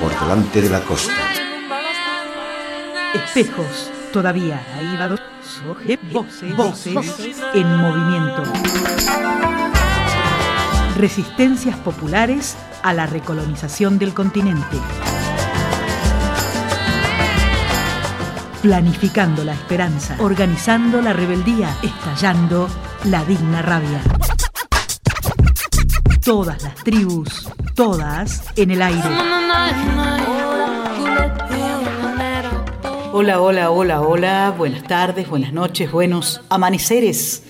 Por delante de la costa. Espejos, todavía ahí va dos voces, voces en movimiento. Resistencias populares a la recolonización del continente. Planificando la esperanza, organizando la rebeldía, estallando la digna rabia. Todas las tribus, todas en el aire. Hola, hola, hola, hola, buenas tardes, buenas noches, buenos amaneceres.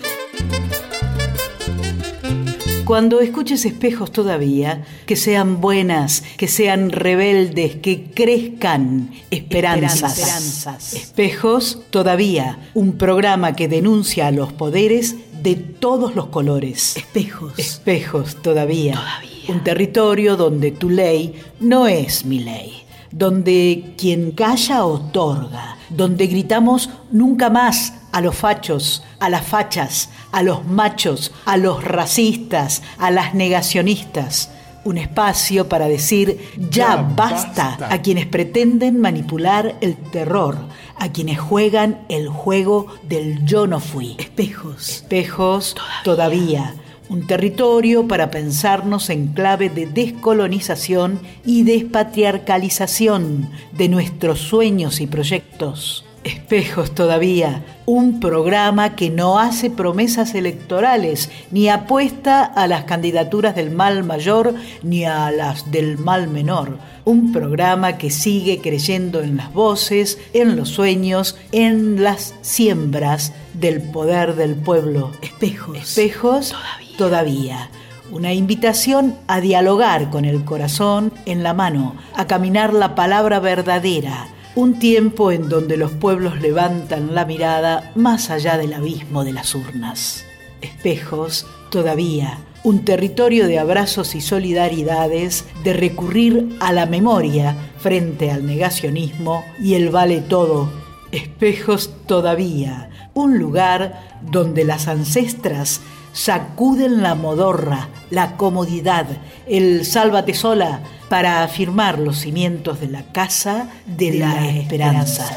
Cuando escuches espejos todavía, que sean buenas, que sean rebeldes, que crezcan esperanzas. esperanzas. Espejos todavía, un programa que denuncia a los poderes de todos los colores. Espejos. Espejos todavía. todavía. Un territorio donde tu ley no es mi ley donde quien calla otorga, donde gritamos nunca más a los fachos, a las fachas, a los machos, a los racistas, a las negacionistas. Un espacio para decir ya, basta, a quienes pretenden manipular el terror, a quienes juegan el juego del yo no fui. Espejos. Espejos todavía un territorio para pensarnos en clave de descolonización y despatriarcalización de nuestros sueños y proyectos. Espejos todavía, un programa que no hace promesas electorales, ni apuesta a las candidaturas del mal mayor ni a las del mal menor. Un programa que sigue creyendo en las voces, en los sueños, en las siembras del poder del pueblo. Espejos. Espejos todavía. Todavía. Una invitación a dialogar con el corazón en la mano, a caminar la palabra verdadera un tiempo en donde los pueblos levantan la mirada más allá del abismo de las urnas. Espejos, todavía, un territorio de abrazos y solidaridades, de recurrir a la memoria frente al negacionismo y el vale todo. Espejos todavía, un lugar donde las ancestras sacuden la modorra, la comodidad, el sálvate sola, para afirmar los cimientos de la casa de, la, esperanza.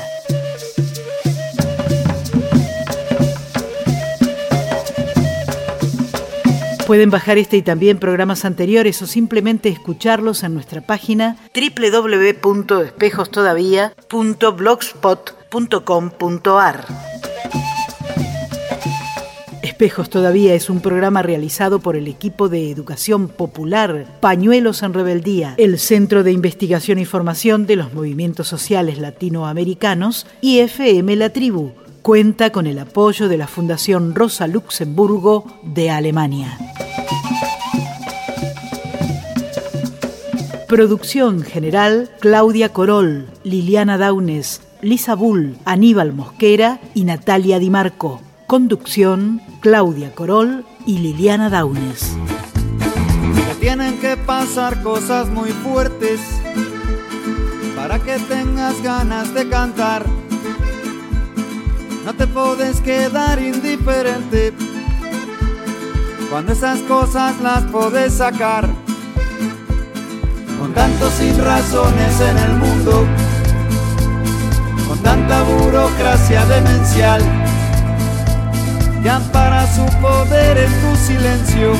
Pueden bajar este y también programas anteriores o simplemente escucharlos en nuestra página www.espejostodavía.blogspot.com.ar. Espejos todavía es un programa realizado por el equipo de educación popular Pañuelos en Rebeldía, el Centro de Investigación e Información de los Movimientos Sociales Latinoamericanos y FM La Tribu. Cuenta con el apoyo de la Fundación Rosa Luxemburgo de Alemania. Producción general Claudia Corol, Liliana Daunes, Lisa Bull, Aníbal Mosquera y Natalia Di Marco. Conducción, Claudia Corol y Liliana Daunes. tienen que pasar cosas muy fuertes para que tengas ganas de cantar. No te puedes quedar indiferente cuando esas cosas las puedes sacar. Con tantos sin razones en el mundo, con tanta burocracia demencial que ampara su poder en tu silencio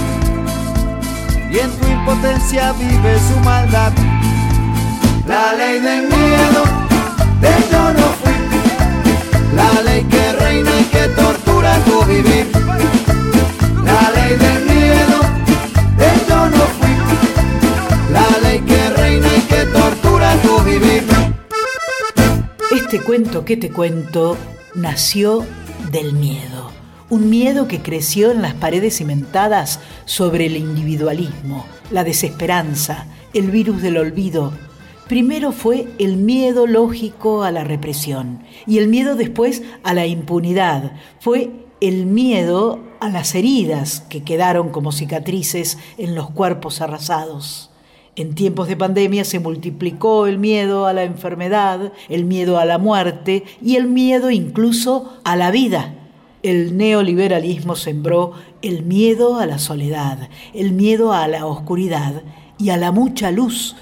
y en tu impotencia vive su maldad. La ley del miedo, de yo no fui, la ley que reina y que tortura tu vivir. La ley del miedo, de yo no fui, la ley que reina y que tortura tu vivir. Este cuento que te cuento nació del miedo un miedo que creció en las paredes cimentadas sobre el individualismo, la desesperanza, el virus del olvido. Primero fue el miedo lógico a la represión y el miedo después a la impunidad. Fue el miedo a las heridas que quedaron como cicatrices en los cuerpos arrasados. En tiempos de pandemia se multiplicó el miedo a la enfermedad, el miedo a la muerte y el miedo incluso a la vida el neoliberalismo sembró el miedo a la soledad, el miedo a la oscuridad y a la mucha luz,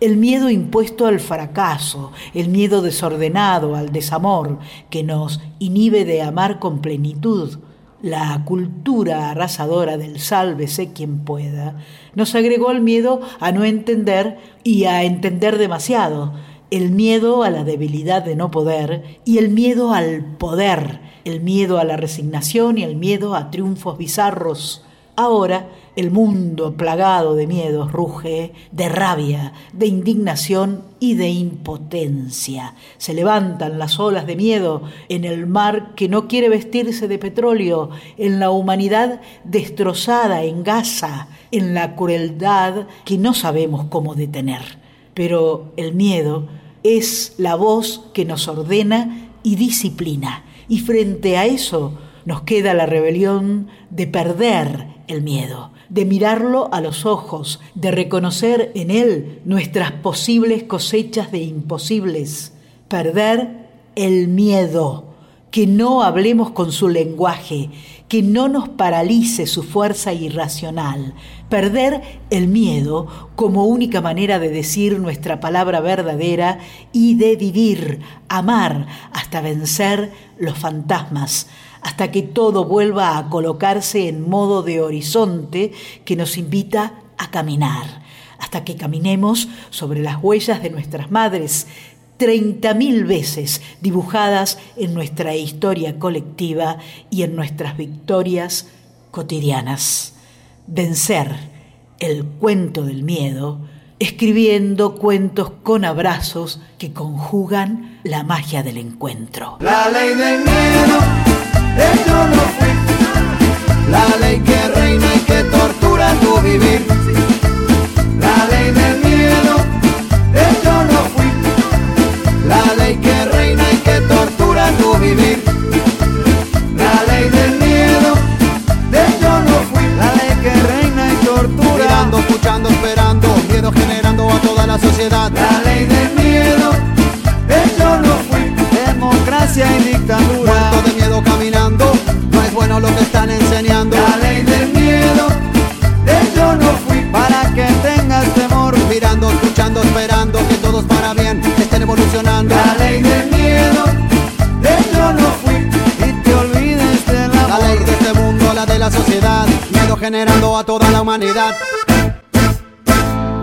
el miedo impuesto al fracaso, el miedo desordenado al desamor que nos inhibe de amar con plenitud. La cultura arrasadora del sálvese quien pueda nos agregó el miedo a no entender y a entender demasiado, el miedo a la debilidad de no poder y el miedo al poder, el miedo a la resignación y el miedo a triunfos bizarros. Ahora el mundo plagado de miedos ruge, de rabia, de indignación y de impotencia. Se levantan las olas de miedo en el mar que no quiere vestirse de petróleo, en la humanidad destrozada en Gaza, en la crueldad que no sabemos cómo detener. Pero el miedo es la voz que nos ordena y disciplina. Y frente a eso nos queda la rebelión de perder el miedo, de mirarlo a los ojos, de reconocer en él nuestras posibles cosechas de imposibles. Perder el miedo, que no hablemos con su lenguaje, que no nos paralice su fuerza irracional, perder el miedo como única manera de decir nuestra palabra verdadera y de vivir, amar, hasta vencer los fantasmas, hasta que todo vuelva a colocarse en modo de horizonte que nos invita a caminar, hasta que caminemos sobre las huellas de nuestras madres, treinta mil veces dibujadas en nuestra historia colectiva y en nuestras victorias cotidianas. Vencer el cuento del miedo, escribiendo cuentos con abrazos que conjugan la magia del encuentro. La ley del miedo, yo no fui. La ley que reina y que tortura tu vivir. La ley del miedo, yo no fui humanidad.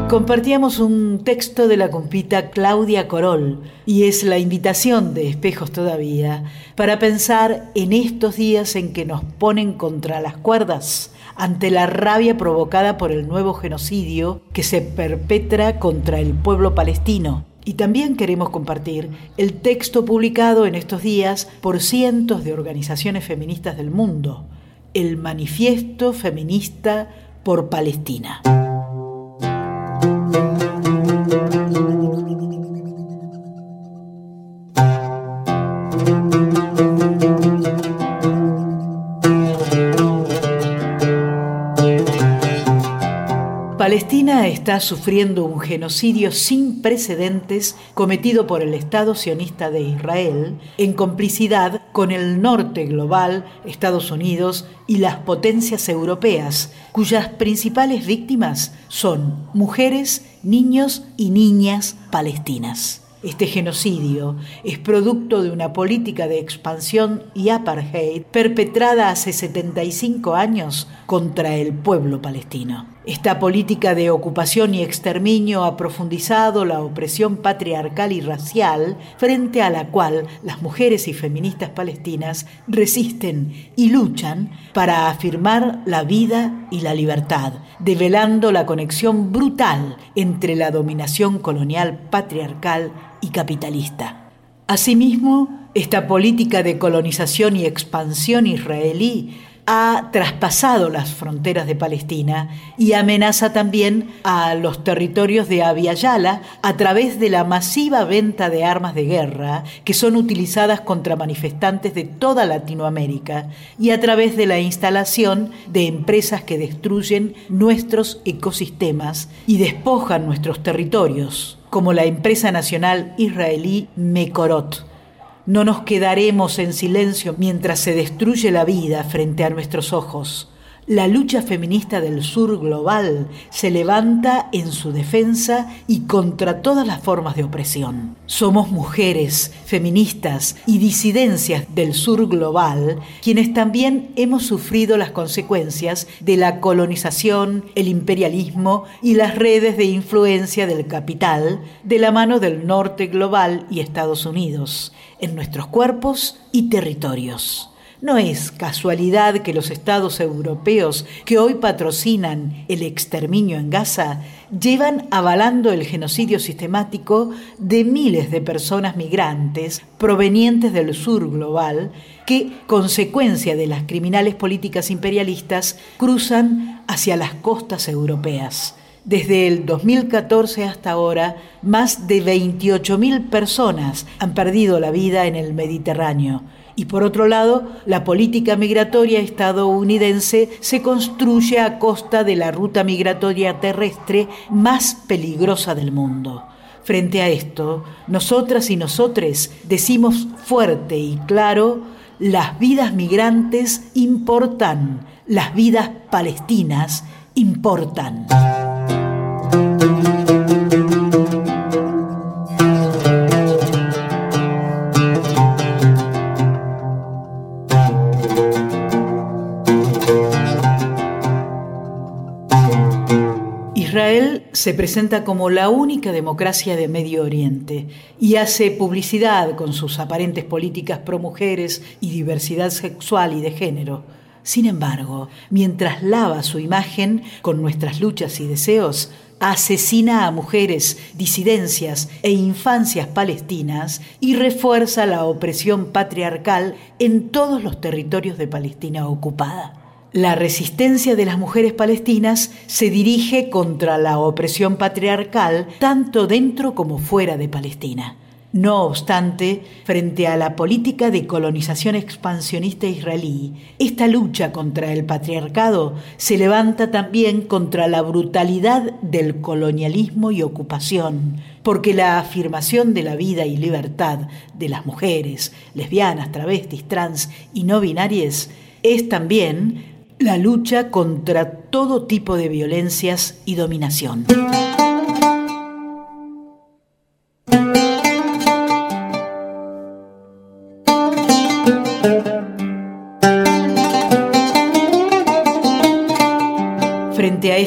Compartíamos un texto de la compita Claudia Corol y es la invitación de Espejos Todavía para pensar en estos días en que nos ponen contra las cuerdas ante la rabia provocada por el nuevo genocidio que se perpetra contra el pueblo palestino. Y también queremos compartir el texto publicado en estos días por cientos de organizaciones feministas del mundo, el Manifiesto Feminista por Palestina. Está sufriendo un genocidio sin precedentes cometido por el Estado sionista de Israel en complicidad con el norte global, Estados Unidos y las potencias europeas, cuyas principales víctimas son mujeres, niños y niñas palestinas. Este genocidio es producto de una política de expansión y apartheid perpetrada hace 75 años contra el pueblo palestino. Esta política de ocupación y exterminio ha profundizado la opresión patriarcal y racial frente a la cual las mujeres y feministas palestinas resisten y luchan para afirmar la vida y la libertad, develando la conexión brutal entre la dominación colonial patriarcal y capitalista. Asimismo, esta política de colonización y expansión israelí ha traspasado las fronteras de Palestina y amenaza también a los territorios de Abiayala a través de la masiva venta de armas de guerra que son utilizadas contra manifestantes de toda Latinoamérica y a través de la instalación de empresas que destruyen nuestros ecosistemas y despojan nuestros territorios, como la empresa nacional israelí Mekorot No nos quedaremos en silencio mientras se destruye la vida frente a nuestros ojos. La lucha feminista del sur global se levanta en su defensa y contra todas las formas de opresión. Somos mujeres, feministas y disidencias del sur global quienes también hemos sufrido las consecuencias de la colonización, el imperialismo y las redes de influencia del capital de la mano del norte global y Estados Unidos, en nuestros cuerpos y territorios. No es casualidad que los estados europeos que hoy patrocinan el exterminio en Gaza llevan avalando el genocidio sistemático de miles de personas migrantes provenientes del sur global que, consecuencia de las criminales políticas imperialistas, cruzan hacia las costas europeas. Desde el 2014 hasta ahora, más de 28.000 personas han perdido la vida en el Mediterráneo y por otro lado, la política migratoria estadounidense se construye a costa de la ruta migratoria terrestre más peligrosa del mundo. Frente a esto, nosotras y nosotres decimos fuerte y claro, las vidas migrantes importan, las vidas palestinas importan. Se presenta como la única democracia de Medio Oriente y hace publicidad con sus aparentes políticas pro mujeres y diversidad sexual y de género. Sin embargo, mientras lava su imagen con nuestras luchas y deseos, asesina a mujeres, disidencias e infancias palestinas y refuerza la opresión patriarcal en todos los territorios de Palestina ocupada. La resistencia de las mujeres palestinas se dirige contra la opresión patriarcal tanto dentro como fuera de Palestina. No obstante, frente a la política de colonización expansionista israelí, esta lucha contra el patriarcado se levanta también contra la brutalidad del colonialismo y ocupación, porque la afirmación de la vida y libertad de las mujeres, lesbianas, travestis, trans y no binarias es también la lucha contra todo tipo de violencias y dominación.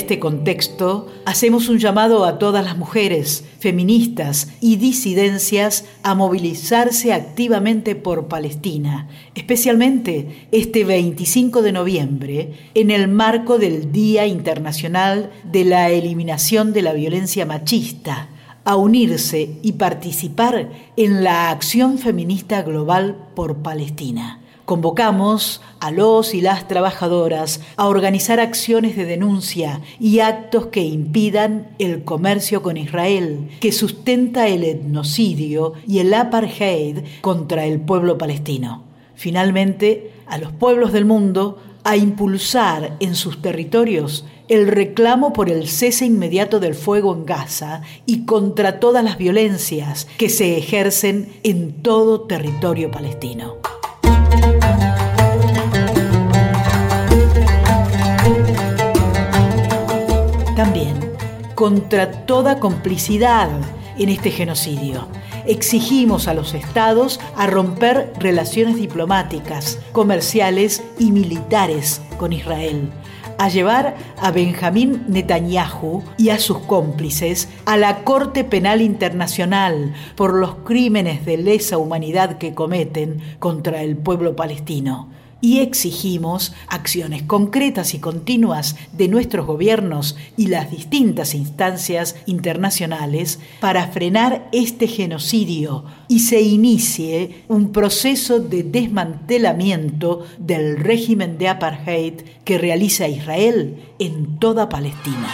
Este contexto, hacemos un llamado a todas las mujeres, feministas y disidencias a movilizarse activamente por Palestina, especialmente este 25 de noviembre, en el marco del Día Internacional de la Eliminación de la Violencia Machista, a unirse y participar en la acción feminista global por Palestina. Convocamos a los y las trabajadoras a organizar acciones de denuncia y actos que impidan el comercio con Israel, que sustenta el etnocidio y el apartheid contra el pueblo palestino. Finalmente, a los pueblos del mundo a impulsar en sus territorios el reclamo por el cese inmediato del fuego en Gaza y contra todas las violencias que se ejercen en todo territorio palestino. Contra toda complicidad en este genocidio. Exigimos a los estados a romper relaciones diplomáticas, comerciales y militares con Israel, a llevar a Benjamín Netanyahu y a sus cómplices a la Corte Penal Internacional por los crímenes de lesa humanidad que cometen contra el pueblo palestino y exigimos acciones concretas y continuas de nuestros gobiernos y las distintas instancias internacionales para frenar este genocidio y se inicie un proceso de desmantelamiento del régimen de apartheid que realiza Israel en toda Palestina.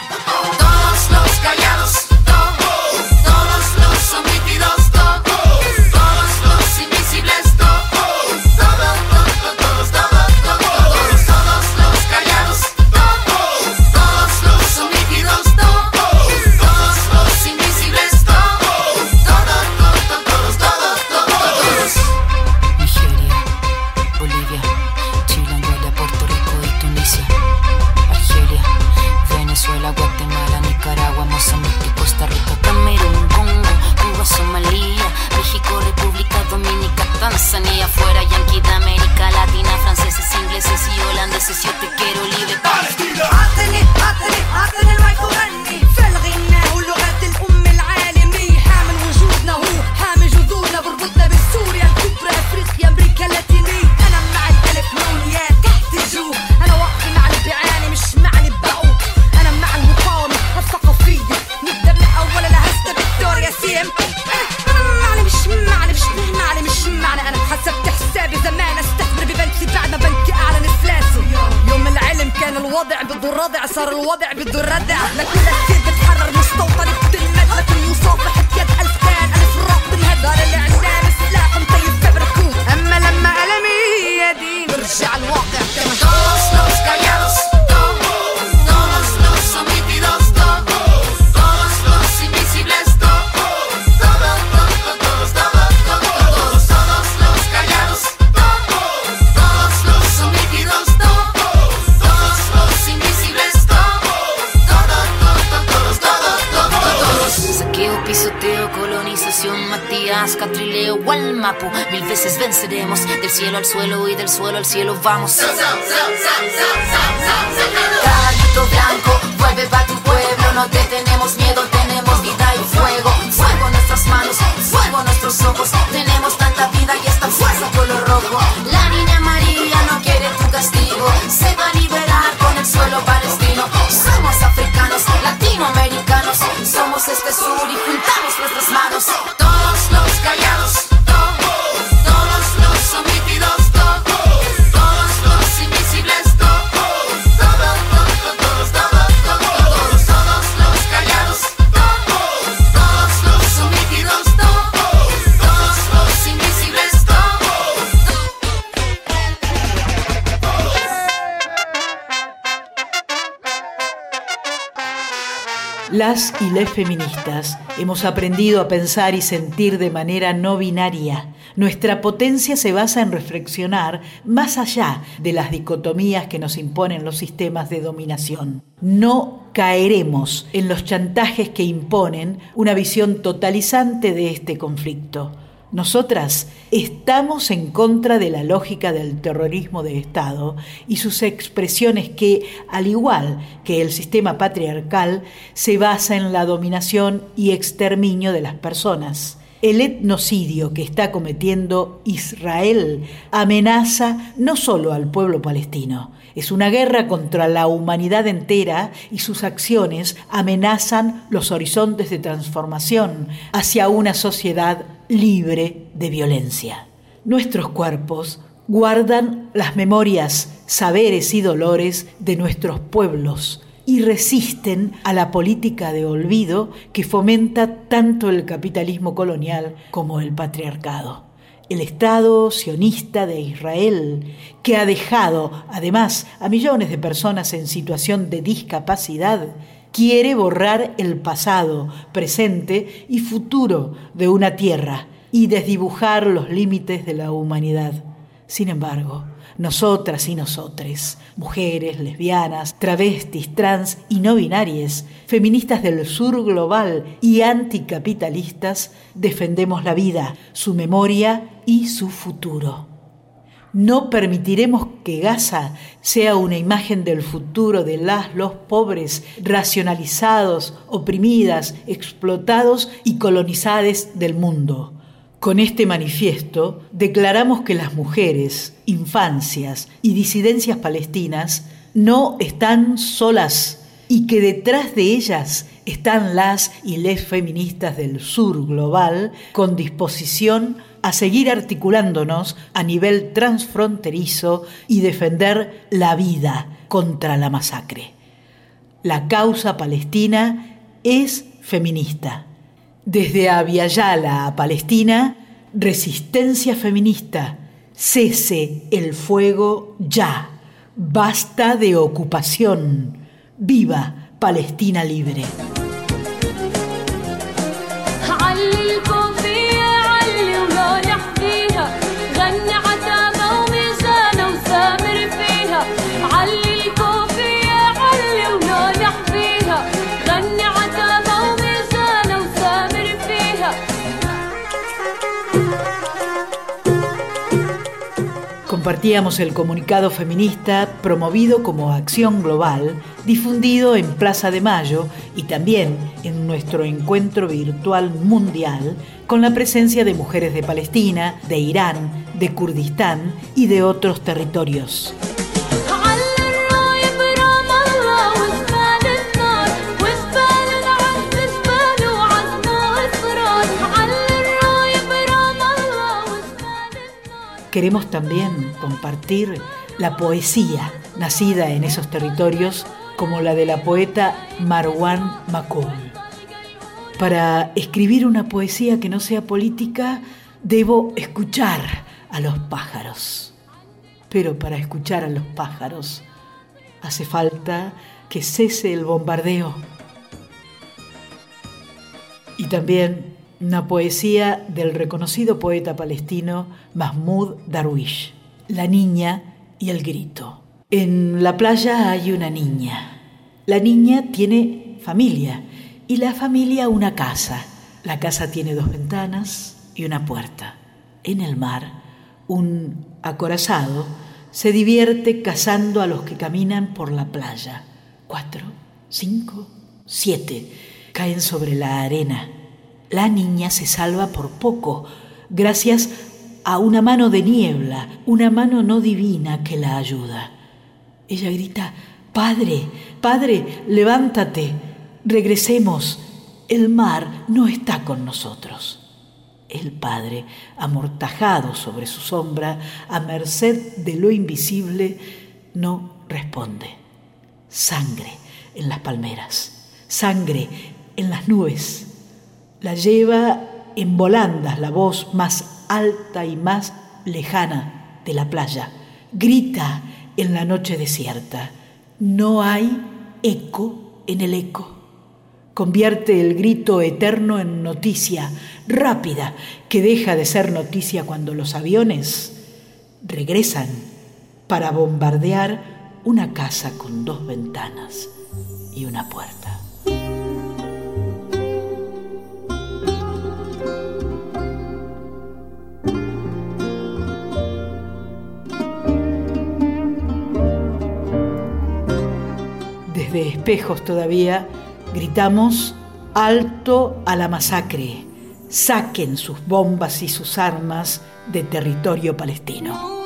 Mil veces venceremos, del cielo al suelo y del suelo al cielo vamos. Caballito blanco, vuelve pa' tu pueblo No te tenemos miedo, tenemos vida y fuego. Fuego nuestras manos, fuego nuestros ojos. Tenemos tanta vida y esta fuerza color rojo La niña María no quiere tu castigo. Se va a liberar con el suelo palestino. Somos africanos, latinoamericanos. Somos este sur y juntamos nuestras manos Las y les feministas hemos aprendido a pensar y sentir de manera no binaria. Nuestra potencia se basa en reflexionar más allá de las dicotomías que nos imponen los sistemas de dominación. No caeremos en los chantajes que imponen una visión totalizante de este conflicto. Nosotras estamos en contra de la lógica del terrorismo de Estado y sus expresiones que, al igual que el sistema patriarcal, se basa en la dominación y exterminio de las personas. El etnocidio que está cometiendo Israel amenaza no solo al pueblo palestino, es una guerra contra la humanidad entera y sus acciones amenazan los horizontes de transformación hacia una sociedad libre de violencia. Nuestros cuerpos guardan las memorias, saberes y dolores de nuestros pueblos y resisten a la política de olvido que fomenta tanto el capitalismo colonial como el patriarcado. El Estado sionista de Israel, que ha dejado además a millones de personas en situación de discapacidad, quiere borrar el pasado, presente y futuro de una tierra y desdibujar los límites de la humanidad. Sin embargo, nosotras y nosotres, mujeres, lesbianas, travestis, trans y no binarias, feministas del sur global y anticapitalistas, defendemos la vida, su memoria y su futuro. No permitiremos que Gaza sea una imagen del futuro de las, los pobres, racionalizados, oprimidas, explotados y colonizados del mundo. Con este manifiesto declaramos que las mujeres, infancias y disidencias palestinas no están solas y que detrás de ellas están las y les feministas del sur global con disposición a seguir articulándonos a nivel transfronterizo y defender la vida contra la masacre. La causa palestina es feminista. Desde Aviala a Palestina, resistencia feminista, cese el fuego ya, basta de ocupación, viva Palestina libre. Compartíamos el comunicado feminista promovido como acción global, difundido en Plaza de Mayo y también en nuestro encuentro virtual mundial con la presencia de mujeres de Palestina, de Irán, de Kurdistán y de otros territorios. Queremos también compartir la poesía nacida en esos territorios como la de la poeta Marwan Makoul. Para escribir una poesía que no sea política, debo escuchar a los pájaros. Pero para escuchar a los pájaros hace falta que cese el bombardeo. Y también una poesía del reconocido poeta palestino Mahmoud Darwish, La niña y el grito. En la playa hay una niña. La niña tiene familia y la familia una casa. La casa tiene dos ventanas y una puerta. En el mar, un acorazado se divierte cazando a los que caminan por la playa. Cuatro, cinco, siete caen sobre la arena. La niña se salva por poco, gracias a una mano de niebla, una mano no divina que la ayuda. Ella grita, Padre, Padre, levántate, regresemos, el mar no está con nosotros. El padre, amortajado sobre su sombra, a merced de lo invisible, no responde. Sangre en las palmeras, sangre en las nubes. La lleva en volandas la voz más alta y más lejana de la playa. Grita en la noche desierta. No hay eco en el eco. Convierte el grito eterno en noticia rápida que deja de ser noticia cuando los aviones regresan para bombardear una casa con dos ventanas y una puerta. desde espejos todavía, gritamos alto a la masacre, saquen sus bombas y sus armas de territorio palestino.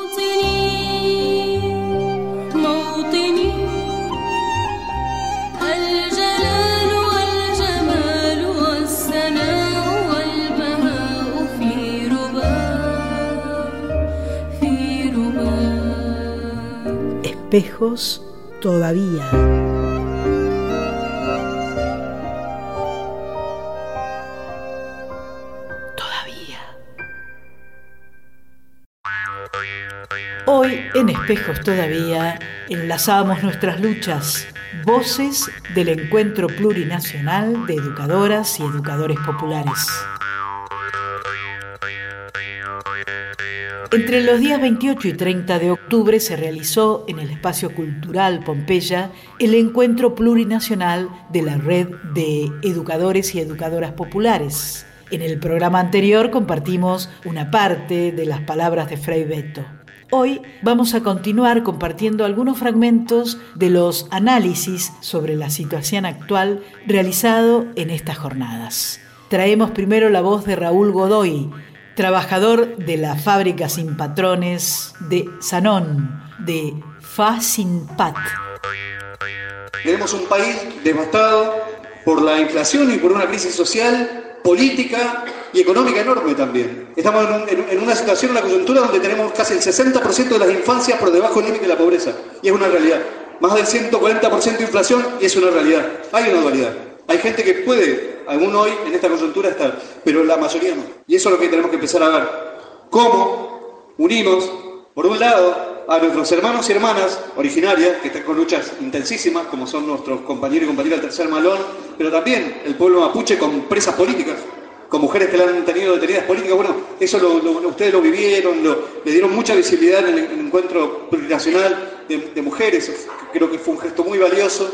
Espejos todavía. Hoy en Espejos todavía enlazamos nuestras luchas, voces del encuentro plurinacional de educadoras y educadores populares. Entre los días 28 y 30 de octubre se realizó en el Espacio Cultural Pompeya el encuentro plurinacional de la Red de Educadores y Educadoras Populares. En el programa anterior compartimos una parte de las palabras de Frei Beto. Hoy vamos a continuar compartiendo algunos fragmentos de los análisis sobre la situación actual realizado en estas jornadas. Traemos primero la voz de Raúl Godoy, trabajador de la fábrica sin patrones de Sanón, de Fa Sin Pat. Tenemos un país devastado por la inflación y por una crisis social, política y económica enorme también. Estamos en, un- en- en una situación, en una coyuntura donde tenemos casi el 60% de las infancias por debajo del límite de la pobreza. Y es una realidad. Más del 140% de inflación y es una realidad. Hay una dualidad. Hay gente que puede, aún hoy, en esta coyuntura estar, pero la mayoría no. Y eso es lo que tenemos que empezar a ver. ¿Cómo unimos, por un lado, a nuestros hermanos y hermanas originarias, que están con luchas intensísimas, como son nuestros compañeros y compañeras del tercer malón, pero también el pueblo mapuche con presas políticas, con mujeres que la han tenido detenidas políticas. Bueno, eso lo- ustedes lo vivieron, le dieron mucha visibilidad en el, en el encuentro plurinacional de, de mujeres. Creo que fue un gesto muy valioso,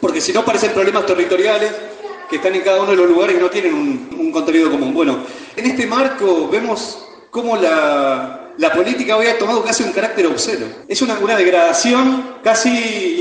porque si no parecen problemas territoriales que están en cada uno de los lugares y no tienen un, un contenido común. Bueno, en este marco vemos cómo la, política hoy ha tomado casi un carácter obsceno. Es una, degradación casi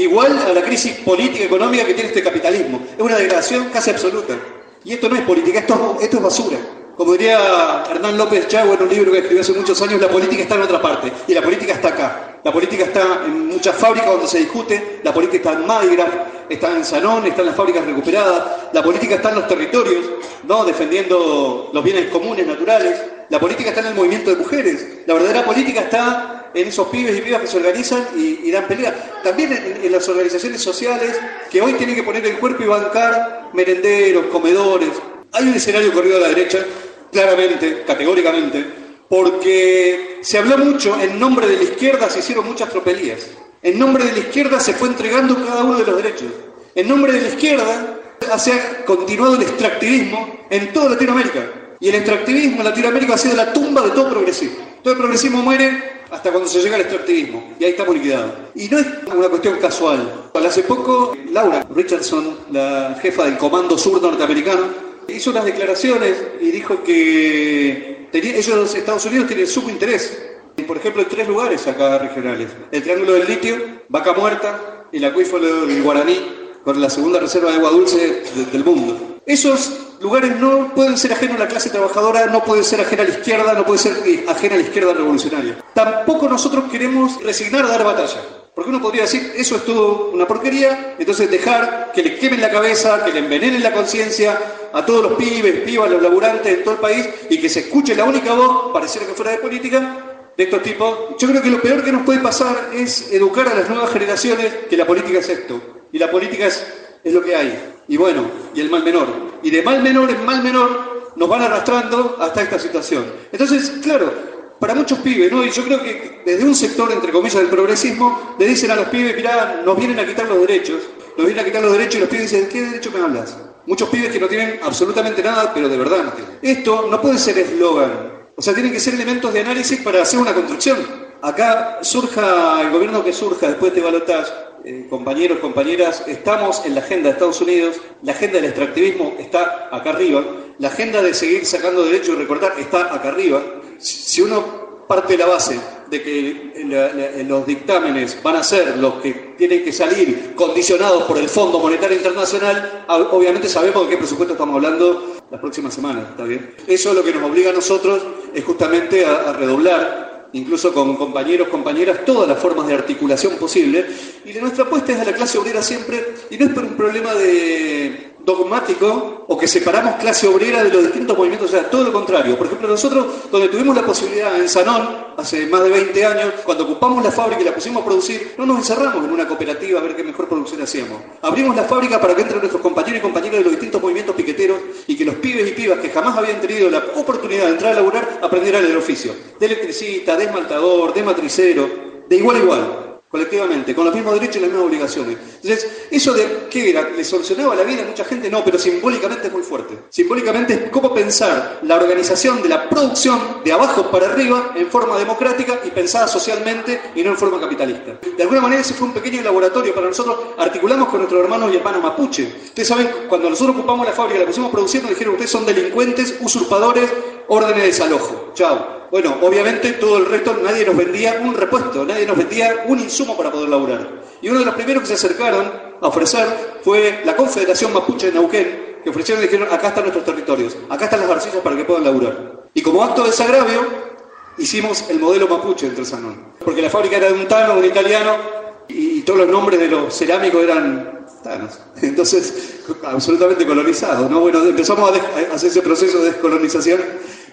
igual a la crisis política económica que tiene este capitalismo. Es una degradación casi absoluta. Y esto no es política, esto, esto es basura. Como diría Hernán López Chagua en un libro que escribió hace muchos años, la política está en otra parte y la política está acá. La política está en muchas fábricas donde se discute, la política está en Madigraf, está en Sanón, está en las fábricas recuperadas, la política está en los territorios, ¿no? defendiendo los bienes comunes, naturales, la política está en el movimiento de mujeres, la verdadera política está en esos pibes y pibas que se organizan y, y dan pelea. También en, en las organizaciones sociales que hoy tienen que poner el cuerpo y bancar merenderos, comedores. Hay un escenario corrido a la derecha, claramente, categóricamente, porque se habló mucho en nombre de la izquierda, se hicieron muchas tropelías. En nombre de la izquierda se fue entregando cada uno de los derechos. En nombre de la izquierda se ha continuado el extractivismo en toda Latinoamérica. Y el extractivismo en Latinoamérica ha sido la tumba de todo progresismo. Todo el progresismo muere hasta cuando se llega al extractivismo. Y ahí estamos liquidados. Y no es una cuestión casual. Hace poco, Laura Richardson, la jefa del Comando Sur norteamericano, hizo unas declaraciones y dijo que tenía- ellos, Estados Unidos, tienen sumo interés. Por ejemplo, en tres lugares acá regionales. El Triángulo del Litio, Vaca Muerta y el acuífero del Guaraní, con la segunda reserva de agua dulce de- del mundo. Esos lugares no pueden ser ajenos a la clase trabajadora, no pueden ser ajenos a la izquierda, no pueden ser eh, ajena a la izquierda revolucionaria. Tampoco nosotros queremos resignar a dar batalla. Porque uno podría decir, eso es todo una porquería, entonces dejar que le quemen la cabeza, que le envenenen la conciencia a todos los pibes, pibas, los laburantes de todo el país y que se escuche la única voz, pareciera que fuera de política, de estos tipos. Yo creo que lo peor que nos puede pasar es educar a las nuevas generaciones que la política es esto. Y la política es, es lo que hay. Y bueno, y el mal menor. Y de mal menor en mal menor nos van arrastrando hasta esta situación. Entonces, claro, para muchos pibes, ¿no? Y yo creo que desde un sector, entre comillas, del progresismo, le dicen a los pibes, mirá, nos vienen a quitar los derechos, nos vienen a quitar los derechos y los pibes dicen, ¿qué derecho me hablas? Muchos pibes que no tienen absolutamente nada, pero de verdad. Esto no puede ser eslogan, o sea, tienen que ser elementos de análisis para hacer una construcción. Acá surja el gobierno que surja después de balotaje, eh, compañeros, compañeras, estamos en la agenda de Estados Unidos, la agenda del extractivismo está acá arriba, la agenda de seguir sacando derechos y recortar está acá arriba. Si uno parte de la base de que los dictámenes van a ser los que tienen que salir condicionados por el Fondo Monetario Internacional, a- obviamente sabemos de qué presupuesto estamos hablando las próximas semanas, ¿está bien? Eso lo que nos obliga a nosotros es justamente a, a redoblar, incluso con compañeros, compañeras, todas las formas de articulación posible. Y de nuestra apuesta es a la clase obrera siempre, y no es por un problema de dogmático o que separamos clase obrera de los distintos movimientos, o sea, todo lo contrario. Por ejemplo, nosotros, donde tuvimos la posibilidad en Sanón, hace más de 20 años, cuando ocupamos la fábrica y la pusimos a producir, no nos encerramos en una cooperativa a ver qué mejor producción hacíamos. Abrimos la fábrica para que entren nuestros compañeros y compañeras de los distintos movimientos piqueteros y que los pibes y pibas que jamás habían tenido la oportunidad de entrar a laburar aprendieran el oficio. De electricista, de esmaltador, de matricero, de igual a igual colectivamente, con los mismos derechos y las mismas obligaciones. Entonces, eso de qué era, le solucionaba la vida a mucha gente, no, pero simbólicamente es muy fuerte. Simbólicamente es cómo pensar la organización de la producción de abajo para arriba en forma democrática y pensada socialmente y no en forma capitalista. De alguna manera ese fue un pequeño laboratorio para nosotros, articulamos con nuestros hermanos y hermanas mapuche. Ustedes saben, cuando nosotros ocupamos la fábrica, la pusimos produciendo, dijeron, ustedes son delincuentes, usurpadores, órdenes de desalojo. Chao. Bueno, obviamente todo el resto, nadie nos vendía un repuesto, nadie nos vendía un insumo para poder laburar. Y uno de los primeros que se acercaron a ofrecer fue la Confederación Mapuche de Neuquén, que ofrecieron y dijeron, acá están nuestros territorios, acá están las arcillas para que puedan laburar. Y como acto de desagravio, hicimos el modelo mapuche entre Sanón. Porque la fábrica era de un tano, un italiano, y, todos los nombres de los cerámicos eran tanos. Entonces, absolutamente colonizados. ¿no? Bueno, empezamos a, a hacer ese proceso de descolonización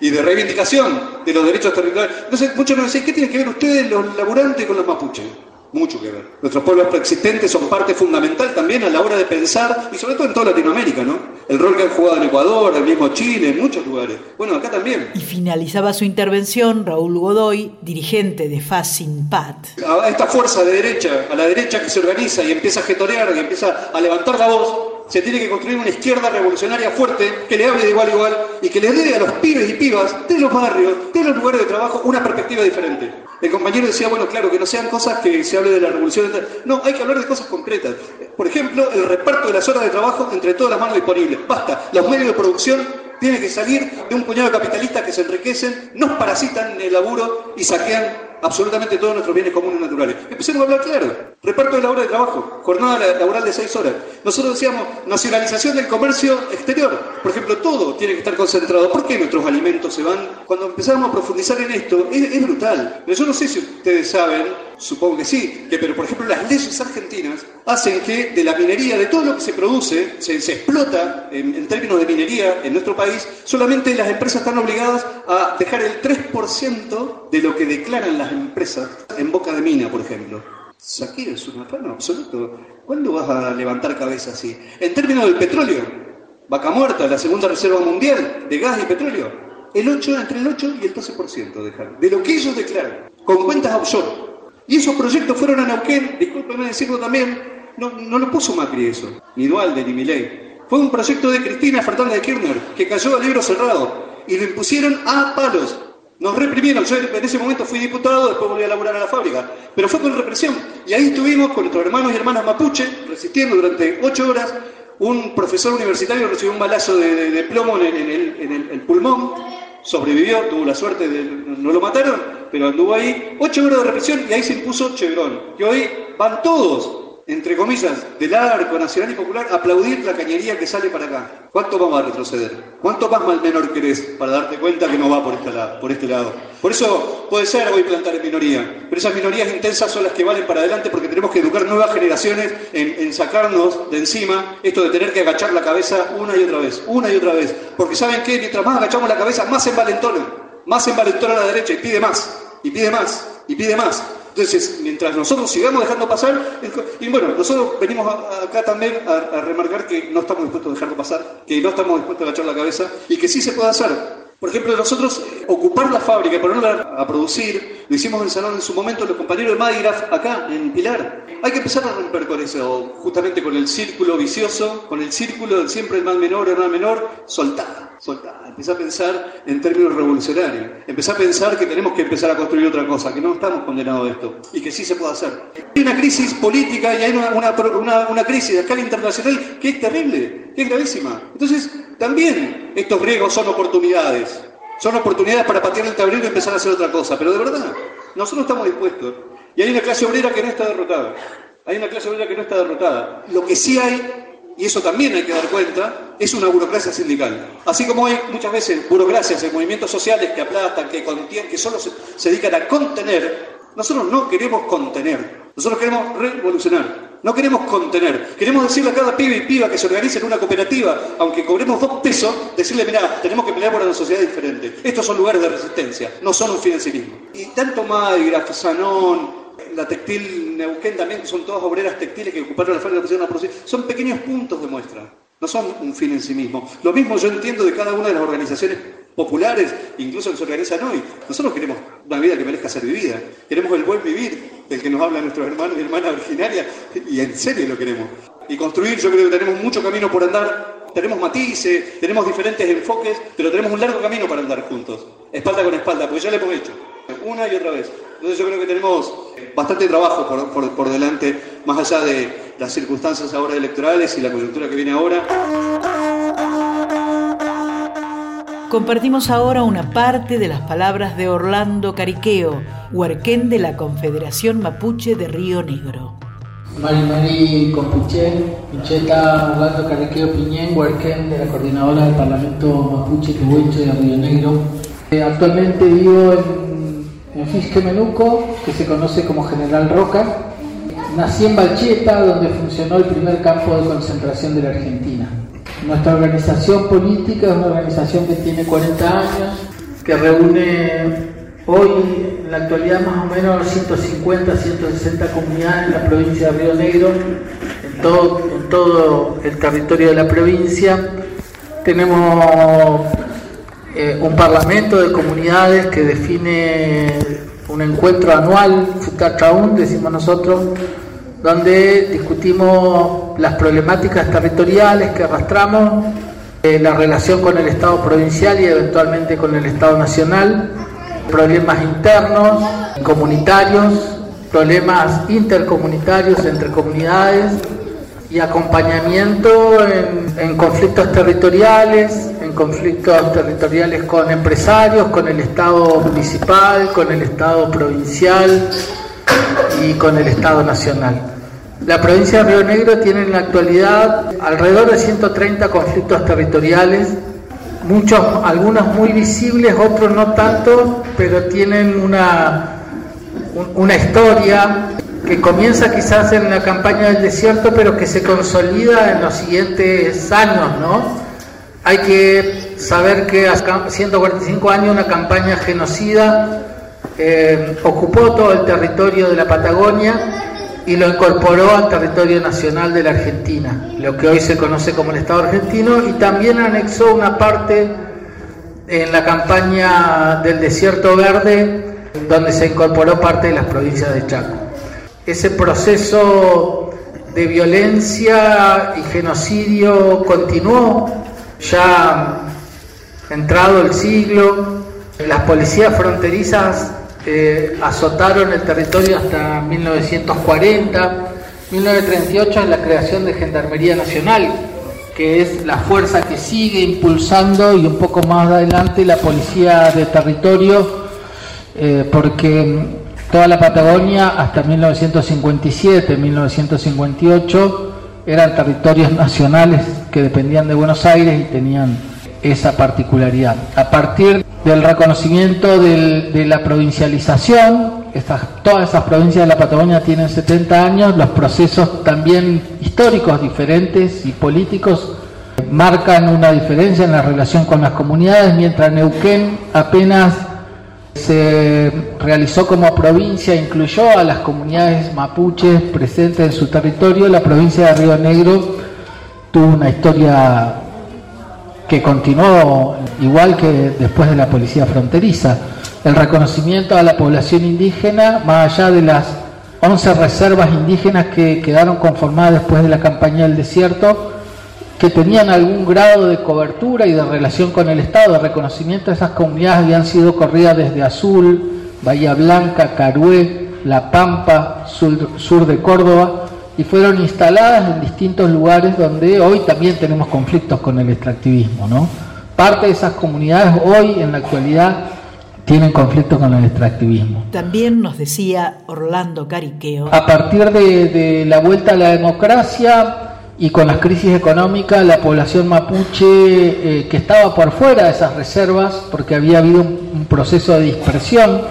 y de reivindicación de los derechos territoriales. Entonces, muchos nos dicen, ¿qué tienen que ver ustedes, los laburantes, con los mapuches? Mucho que ver. Nuestros pueblos preexistentes son parte fundamental también a la hora de pensar, y sobre todo en toda Latinoamérica, ¿no? El rol que han jugado en Ecuador, el mismo Chile, en muchos lugares. Bueno, acá también. Y finalizaba su intervención Raúl Godoy, dirigente de FASINPAT. a esta fuerza de derecha, a la derecha que se organiza y empieza a getorear y empieza a levantar la voz, se tiene que construir una izquierda revolucionaria fuerte que le hable de igual a igual y que le dé a los pibes y pibas de los barrios, de los lugares de trabajo, una perspectiva diferente. El compañero decía, bueno, claro, que no sean cosas que se hable de la revolución. No, hay que hablar de cosas concretas. Por ejemplo, el reparto de las horas de trabajo entre todas las manos disponibles. Basta, los medios de producción tienen que salir de un puñado de capitalistas que se enriquecen, nos parasitan en el laburo y saquean absolutamente todos nuestros bienes comunes naturales. Empecemos a hablar claro. Reparto de la hora de trabajo, jornada la- laboral de seis horas. Nosotros decíamos nacionalización del comercio exterior. Por ejemplo, todo tiene que estar concentrado. ¿Por qué nuestros alimentos se van? Cuando empezamos a profundizar en esto, es, es brutal. Yo no sé si ustedes saben, supongo que sí, que pero por ejemplo las leyes argentinas hacen que de la minería, de todo lo que se produce, se, se explota en, en términos de minería en nuestro país, solamente las empresas están obligadas a dejar el 3% de lo que declaran las empresas en boca de mina, por ejemplo. Saqueo es un afano absoluto. ¿Cuándo vas a levantar cabeza así? En términos del petróleo, vaca muerta, la segunda reserva mundial de gas y petróleo, el 8, entre el 8 y el 12% dejan, de lo que ellos declaran, con cuentas offshore. Y esos proyectos fueron a Neuquén, discúlpeme decirlo también, no, no lo puso Macri eso, ni Dualde ni Milei. Fue un proyecto de Cristina Fernández de Kirchner, que cayó a libro cerrado, y lo impusieron a palos. Nos reprimieron, yo en ese momento fui diputado, después volví a laburar a la fábrica, pero fue con represión. Y ahí estuvimos con nuestros hermanos y hermanas mapuche, resistiendo durante ocho horas. Un profesor universitario recibió un balazo de, plomo en, el, en el pulmón, sobrevivió, tuvo la suerte de, no lo mataron, pero anduvo ahí. Ocho horas de represión y ahí se impuso Chevron. Y hoy van todos, entre comillas, del arco nacional y popular, aplaudir la cañería que sale para acá. ¿Cuánto vamos a retroceder? ¿Cuánto más mal menor querés para darte cuenta que no va por este, lado, por eso puede ser hoy plantar en minoría, pero esas minorías intensas son las que valen para adelante porque tenemos que educar nuevas generaciones en, sacarnos de encima esto de tener que agachar la cabeza una y otra vez, una y otra vez. Porque ¿saben qué? Mientras más agachamos la cabeza, más envalentonan, más envalentona la derecha y pide más, y pide más, y pide más. Entonces, mientras nosotros sigamos dejando pasar, y bueno, nosotros venimos acá también a, a remarcar que no estamos dispuestos a dejarlo pasar, que no estamos dispuestos a agachar la cabeza y que sí se puede hacer. Por ejemplo, nosotros eh, ocupar la fábrica y ponerla a producir, lo hicimos en Salón en su momento los compañeros de Madigraf acá, en Pilar. Hay que empezar a romper con eso, justamente con el círculo vicioso, con el círculo del siempre el mal menor, el mal menor, soltar, soltar. Empezar a pensar en términos revolucionarios. Empezar a pensar que tenemos que empezar a construir otra cosa, que no estamos condenados a esto y que sí se puede hacer. Hay una crisis política y hay una, una, una- una crisis de escala internacional que es terrible, es gravísima. Entonces, también estos griegos son oportunidades. Son oportunidades para patear el tablero y empezar a hacer otra cosa. Pero de verdad, nosotros estamos dispuestos. Y hay una clase obrera que no está derrotada. Hay una clase obrera que no está derrotada. Lo que sí hay, y eso también hay que dar cuenta, es una burocracia sindical. Así como hay muchas veces burocracias en movimientos sociales que aplastan, que contienen, que solo se dedican a contener, nosotros no queremos contener. Nosotros queremos revolucionar. No queremos contener. Queremos decirle a cada pibe y piba que se organice en una cooperativa, aunque cobremos dos pesos, decirle, mira, tenemos que pelear por una sociedad diferente. Estos son lugares de resistencia, no son un fin en sí mismo. Y tanto Madigraf, Sanón, la textil Neuquén también, son todas obreras textiles que ocuparon la fábrica y pusieron a producir, son pequeños puntos de muestra, no son un fin en sí mismo. Lo mismo yo entiendo de cada una de las organizaciones populares, incluso que se organizan hoy. Nosotros queremos una vida que merezca ser vivida, queremos el buen vivir del que nos hablan nuestros hermanos y hermanas originarias, y en serio lo queremos. Y construir, yo creo que tenemos mucho camino por andar, tenemos matices, tenemos diferentes enfoques, pero tenemos un largo camino para andar juntos, espalda con espalda, porque ya lo hemos hecho, una y otra vez. Entonces yo creo que tenemos bastante trabajo por, por- por delante, más allá de las circunstancias ahora electorales y la coyuntura que viene ahora. Compartimos ahora una parte de las palabras de Orlando Cariqueo, huarquén de la Confederación Mapuche de Río Negro. Mari Mari Compuche, Pincheta, Orlando Cariqueo Piñén, Huarquén de la Coordinadora del Parlamento Mapuche Tehuelche de Río Negro. Eh, actualmente vivo en, en Fisque Menuco, que se conoce como General Roca. Nací en Balcheta, donde funcionó el primer campo de concentración de la Argentina. Nuestra organización política es una organización que tiene 40 años, que reúne hoy, en la actualidad, más o menos 150, 160 comunidades en la provincia de Río Negro, en todo, el territorio de la provincia. Tenemos eh, un parlamento de comunidades que define un encuentro anual, Futatraún, decimos nosotros, donde discutimos las problemáticas territoriales que arrastramos, eh, la relación con el Estado provincial y eventualmente con el Estado nacional, problemas internos, comunitarios, problemas intercomunitarios entre comunidades y acompañamiento en, en conflictos territoriales, en conflictos territoriales con empresarios, con el Estado municipal, con el Estado provincial y con el Estado nacional. La provincia de Río Negro tiene en la actualidad alrededor de 130 conflictos territoriales, muchos, algunos muy visibles, otros no tanto, pero tienen una, un- una historia que comienza quizás en la campaña del desierto, pero que se consolida en los siguientes años, ¿no? Hay que saber que hace 145 años una campaña genocida eh, ocupó todo el territorio de la Patagonia y lo incorporó al territorio nacional de la Argentina, lo que hoy se conoce como el Estado argentino, y también anexó una parte en la campaña del Desierto Verde, donde se incorporó parte de las provincias de Chaco. Ese proceso de violencia y genocidio continuó ya entrado el siglo, las policías fronterizas eh, azotaron el territorio hasta 1940. 1938 es la creación de Gendarmería Nacional, que es la fuerza que sigue impulsando y un poco más adelante la Policía de Territorio, eh, porque toda la Patagonia hasta 1957, 1958 eran territorios nacionales que dependían de Buenos Aires y tenían esa particularidad. A partir del reconocimiento de la provincialización, todas esas provincias de la Patagonia tienen 70 años, los procesos también históricos diferentes y políticos marcan una diferencia en la relación con las comunidades, mientras Neuquén apenas se realizó como provincia, incluyó a las comunidades mapuches presentes en su territorio, la provincia de Río Negro tuvo una historia que continuó igual que después de la policía fronteriza. El reconocimiento a la población indígena, más allá de las 11 reservas indígenas que quedaron conformadas después de la campaña del desierto, que tenían algún grado de cobertura y de relación con el Estado, de reconocimiento de esas comunidades habían sido corridas desde Azul, Bahía Blanca, Carué, La Pampa, sur, sur de Córdoba, y fueron instaladas en distintos lugares donde hoy también tenemos conflictos con el extractivismo. ¿no? Parte de esas comunidades hoy, en la actualidad, tienen conflictos con el extractivismo. También nos decía Orlando Cariqueo. A partir de, de la vuelta a la democracia y con las crisis económicas, la población mapuche eh, que estaba por fuera de esas reservas, porque había habido un, un proceso de dispersión,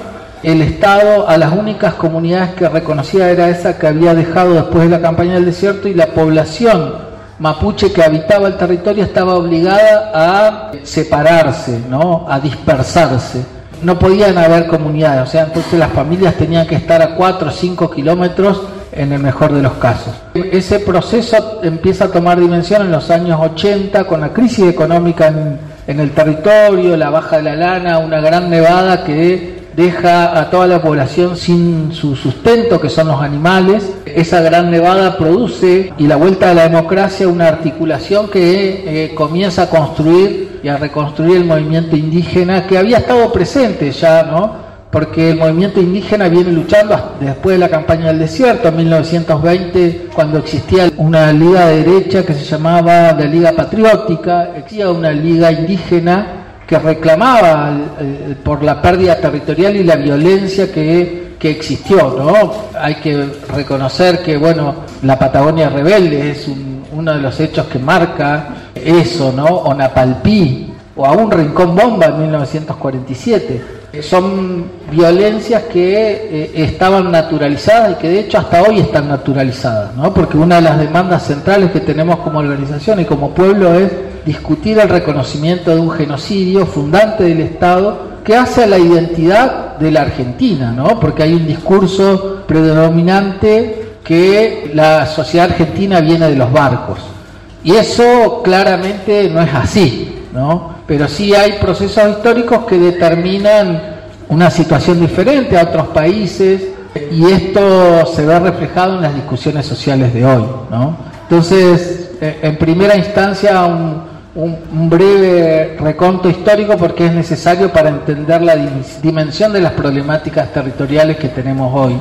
el Estado a las únicas comunidades que reconocía era esa que había dejado después de la campaña del desierto y la población mapuche que habitaba el territorio estaba obligada a separarse, ¿no? a dispersarse. No podían haber comunidades, o sea, entonces las familias tenían que estar a 4 o 5 kilómetros en el mejor de los casos. Ese proceso empieza a tomar dimensión en los años 80 con la crisis económica en, en el territorio, la baja de la lana, una gran nevada que deja a toda la población sin su sustento, que son los animales. Esa gran nevada produce, y la vuelta a la democracia, una articulación que eh, comienza a construir y a reconstruir el movimiento indígena que había estado presente ya, ¿no? Porque el movimiento indígena viene luchando después de la campaña del desierto, en 1920, cuando existía una liga de derecha que se llamaba la Liga Patriótica, existía una liga indígena que reclamaba eh, por la pérdida territorial y la violencia que, que existió, ¿no? Hay que reconocer que, bueno, la Patagonia rebelde es un- uno de los hechos que marca eso, ¿no? O Napalpí, o aún Rincón Bomba en 1947. Son violencias que eh, estaban naturalizadas y que de hecho hasta hoy están naturalizadas, ¿no? Porque una de las demandas centrales que tenemos como organización y como pueblo es discutir el reconocimiento de un genocidio fundante del Estado que hace a la identidad de la Argentina, ¿no? Porque hay un discurso predominante que la sociedad argentina viene de los barcos. Y eso claramente no es así, ¿no? Pero sí hay procesos históricos que determinan una situación diferente a otros países y esto se ve reflejado en las discusiones sociales de hoy, ¿no? Entonces, eh, en primera instancia, un, un- breve reconto histórico porque es necesario para entender la dim- dimensión de las problemáticas territoriales que tenemos hoy.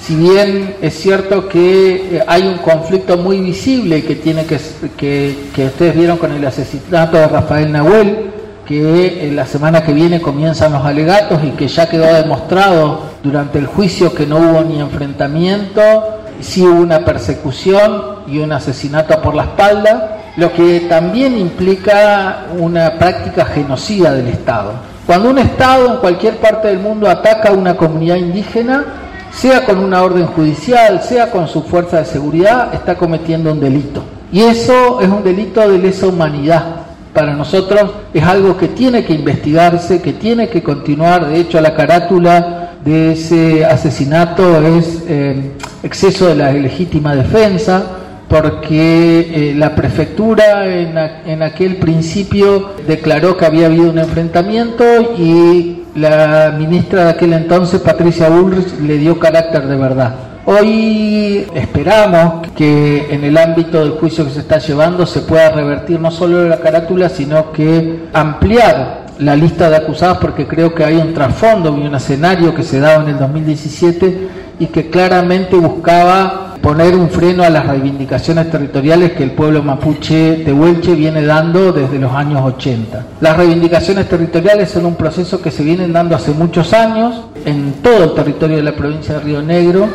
Si bien es cierto que eh, hay un conflicto muy visible que tiene que, que, ustedes vieron con el asesinato de Rafael Nahuel, que eh, la semana que viene comienzan los alegatos y que ya quedó demostrado durante el juicio que no hubo ni enfrentamiento sí hubo una persecución y un asesinato por la espalda, lo que también implica una práctica genocida del Estado. Cuando un Estado en cualquier parte del mundo ataca a una comunidad indígena, sea con una orden judicial, sea con su fuerza de seguridad, está cometiendo un delito. Y eso es un delito de lesa humanidad. Para nosotros es algo que tiene que investigarse, que tiene que continuar. De hecho, la carátula de ese asesinato es eh, exceso de la legítima defensa, porque eh, la prefectura en, en aquel principio declaró que había habido un enfrentamiento y la ministra de aquel entonces, Patricia Bullrich, le dio carácter de verdad. Hoy esperamos que en el ámbito del juicio que se está llevando se pueda revertir no solo la carátula, sino que ampliar la lista de acusados porque creo que hay un trasfondo y un escenario que se daba en el 2017 y que claramente buscaba poner un freno a las reivindicaciones territoriales que el pueblo mapuche tehuelche viene dando desde los años 80. Las reivindicaciones territoriales son un proceso que se vienen dando hace muchos años en todo el territorio de la provincia de Río Negro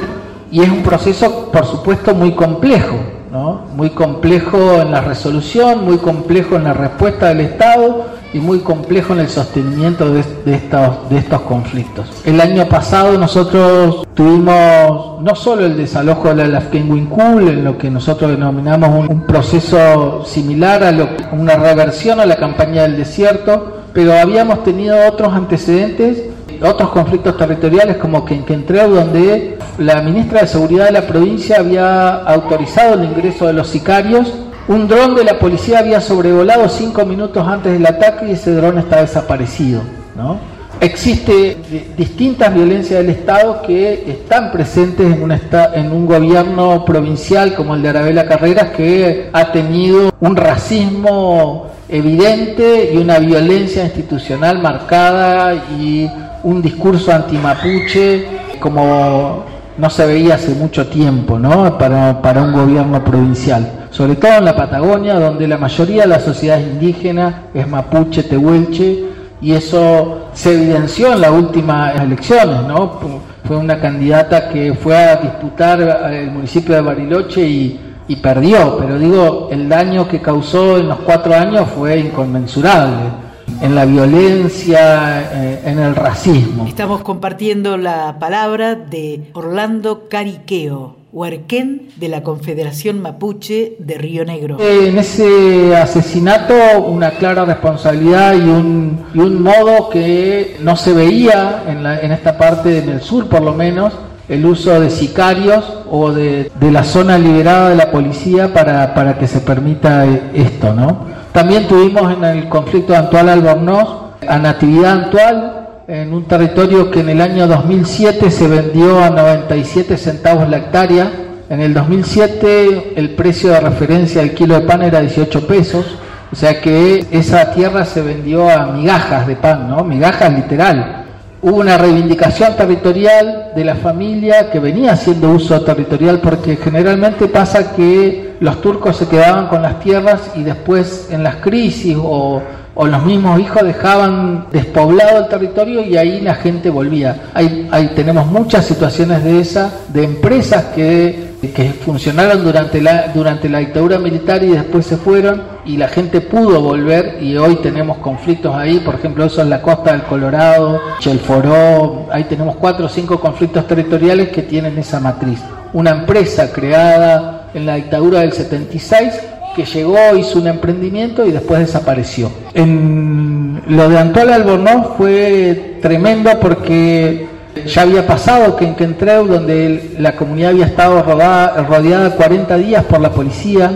y es un proceso, por supuesto, muy complejo, ¿no? muy complejo en la resolución, muy complejo en la respuesta del Estado y muy complejo en el sostenimiento de, estos, de estos conflictos. El año pasado nosotros tuvimos no solo el desalojo de la Lafkenwinkul, en lo que nosotros denominamos un, proceso similar a lo, una reversión a la campaña del desierto, pero habíamos tenido otros antecedentes otros conflictos territoriales como que en Quentreu, donde la ministra de Seguridad de la provincia había autorizado el ingreso de los sicarios, un dron de la policía había sobrevolado cinco minutos antes del ataque y ese dron está desaparecido. ¿no? Existe di- distintas violencias del Estado que están presentes en un, en un gobierno provincial como el de Arabela Carreras que ha tenido un racismo evidente y una violencia institucional marcada y un discurso antimapuche como no se veía hace mucho tiempo ¿no? para, para un gobierno provincial, sobre todo en la Patagonia, donde la mayoría de la sociedad indígena, es mapuche, tehuelche, y eso se evidenció en las últimas elecciones. ¿no? Fue una candidata que fue a disputar el municipio de Bariloche y, y perdió, pero digo, el daño que causó en los cuatro años fue inconmensurable en la violencia, eh, en el racismo. Estamos compartiendo la palabra de Orlando Cariqueo, huarquén de la Confederación Mapuche de Río Negro. En ese asesinato una clara responsabilidad y un, y un modo que no se veía en, la- en esta parte, en el sur por lo menos, el uso de sicarios o de, de la zona liberada de la policía para, para que se permita eh, esto, ¿no? También tuvimos en el conflicto de Antual Albornoz a Natividad Antual, en un territorio que en el año 2007 se vendió a 97 centavos la hectárea. En el 2007 el precio de referencia del kilo de pan era 18 pesos, o sea que esa tierra se vendió a migajas de pan, ¿no? Migajas literal. Hubo una reivindicación territorial de la familia que venía haciendo uso territorial porque generalmente pasa que los turcos se quedaban con las tierras y después en las crisis o, o los mismos hijos dejaban despoblado el territorio y ahí la gente volvía. Ahí, ahí tenemos muchas situaciones de esas, de empresas que, que funcionaron durante la, durante la dictadura militar y después se fueron y la gente pudo volver y hoy tenemos conflictos ahí, por ejemplo eso en la costa del Colorado, Chelforó, ahí tenemos cuatro o cinco conflictos territoriales que tienen esa matriz. Una empresa creada en la dictadura del 76 que llegó, hizo un emprendimiento y después desapareció. Lo de Antual Albornoz fue tremendo porque ya había pasado que en Quentreu, donde la comunidad había estado rodeada 40 días por la policía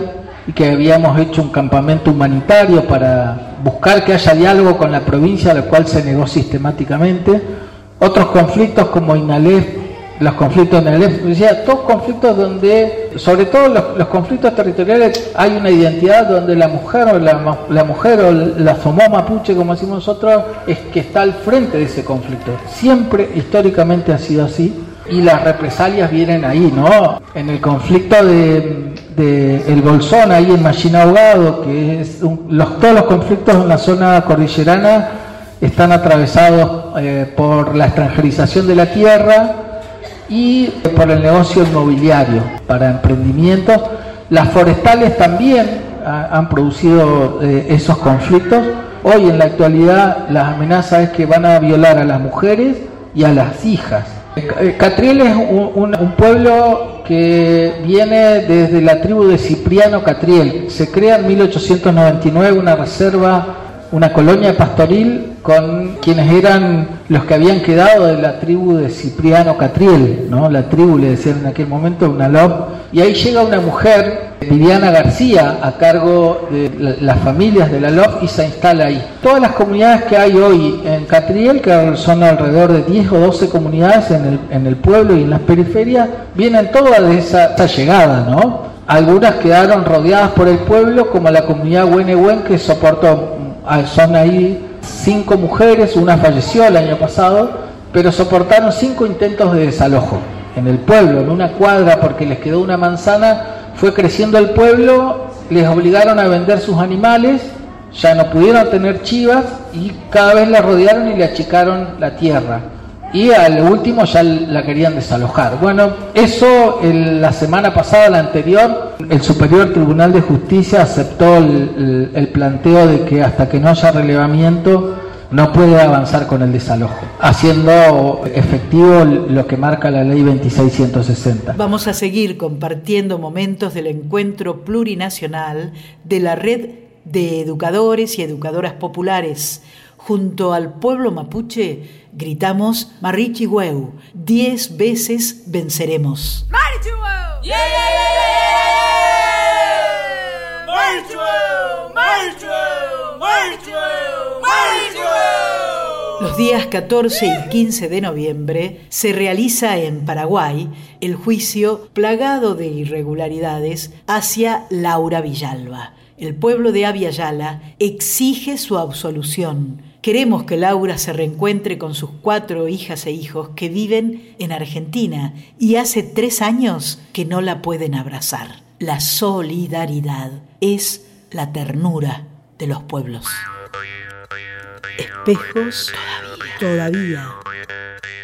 y que habíamos hecho un campamento humanitario para buscar que haya diálogo con la provincia, lo cual se negó sistemáticamente. Otros conflictos como Inalef, los conflictos en Inalef, decía, todos conflictos donde, sobre todo los, conflictos territoriales, hay una identidad donde la mujer o la, la mujer o la somó mapuche, como decimos nosotros, es que está al frente de ese conflicto. Siempre históricamente ha sido así y las represalias vienen ahí, ¿no? En el conflicto de, de el Bolsón, ahí en Machina Ahogado, que es un- los, todos los conflictos en la zona cordillerana están atravesados eh, por la extranjerización de la tierra y por el negocio inmobiliario para emprendimientos. Las forestales también ha- han producido eh, esos conflictos. Hoy en la actualidad las amenazas es que van a violar a las mujeres y a las hijas. Eh, Catriel es un pueblo que viene desde la tribu de Cipriano Catriel. Se crea en 1899 una reserva, una colonia pastoril con quienes eran los que habían quedado de la tribu de Cipriano Catriel, ¿no? La tribu le decían en aquel momento una LOB. Y ahí llega una mujer, Viviana García, a cargo de la- las familias de la LOB y se instala ahí. Todas las comunidades que hay hoy en Catriel, que son alrededor de 10 o 12 comunidades en el, en el pueblo y en las periferias, vienen todas de esa, llegada, ¿no? Algunas quedaron rodeadas por el pueblo, como la comunidad Huenehuen, que soportó, ah, son ahí cinco mujeres, una falleció el año pasado, pero soportaron cinco intentos de desalojo en el pueblo, en una cuadra, porque les quedó una manzana, fue creciendo el pueblo, les obligaron a vender sus animales, ya no pudieron tener chivas y cada vez la rodearon y le achicaron la tierra. Y al último ya la querían desalojar. Bueno, eso el- la semana pasada, la anterior, el Superior Tribunal de Justicia aceptó el, el- el planteo de que hasta que no haya relevamiento no puede avanzar con el desalojo, haciendo efectivo lo que marca la ley 2660. Vamos a seguir compartiendo momentos del encuentro plurinacional de la red de educadores y educadoras populares. Junto al pueblo mapuche gritamos Marichihueu, diez veces venceremos. Los días 14 y 15 de noviembre se realiza en Paraguay el juicio plagado de irregularidades hacia Laura Villalba. El pueblo de Aviala exige su absolución. Queremos que Laura se reencuentre con sus cuatro hijas e hijos que viven en Argentina y hace tres años que no la pueden abrazar. La solidaridad es la ternura de los pueblos. Espejos todavía. todavía.